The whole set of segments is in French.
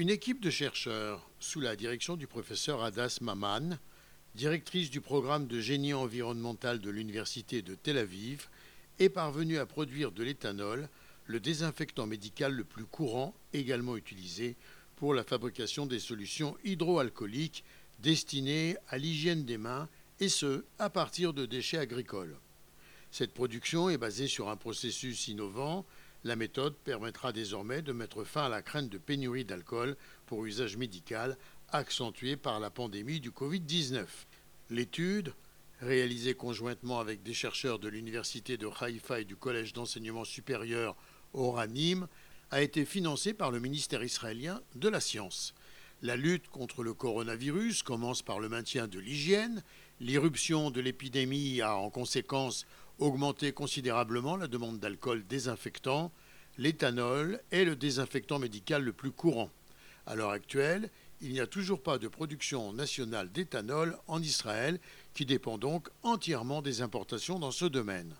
Une équipe de chercheurs, sous la direction du professeur Adas Maman, directrice du programme de génie environnemental de l'Université de Tel Aviv, est parvenue à produire de l'éthanol, le désinfectant médical le plus courant, également utilisé pour la fabrication des solutions hydroalcooliques destinées à l'hygiène des mains, et ce, à partir de déchets agricoles. Cette production est basée sur un processus innovant. La méthode permettra désormais de mettre fin à la crainte de pénurie d'alcool pour usage médical accentuée par la pandémie du Covid-19. L'étude, réalisée conjointement avec des chercheurs de l'Université de Haïfa et du Collège d'enseignement supérieur Oranim, a été financée par le ministère israélien de la Science. La lutte contre le coronavirus commence par le maintien de l'hygiène. L'irruption de l'épidémie a en conséquence augmenté considérablement la demande d'alcool désinfectant. L'éthanol est le désinfectant médical le plus courant. À l'heure actuelle, il n'y a toujours pas de production nationale d'éthanol en Israël, qui dépend donc entièrement des importations dans ce domaine.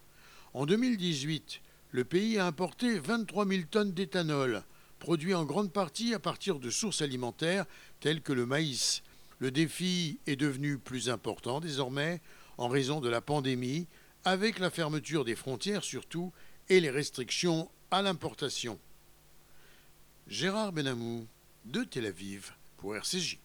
En 2018, le pays a importé 23 000 tonnes d'éthanol, produit en grande partie à partir de sources alimentaires telles que le maïs. Le défi est devenu plus important désormais en raison de la pandémie, avec la fermeture des frontières surtout et les restrictions à l'importation. Gérard Benamou de Tel Aviv pour RCJ.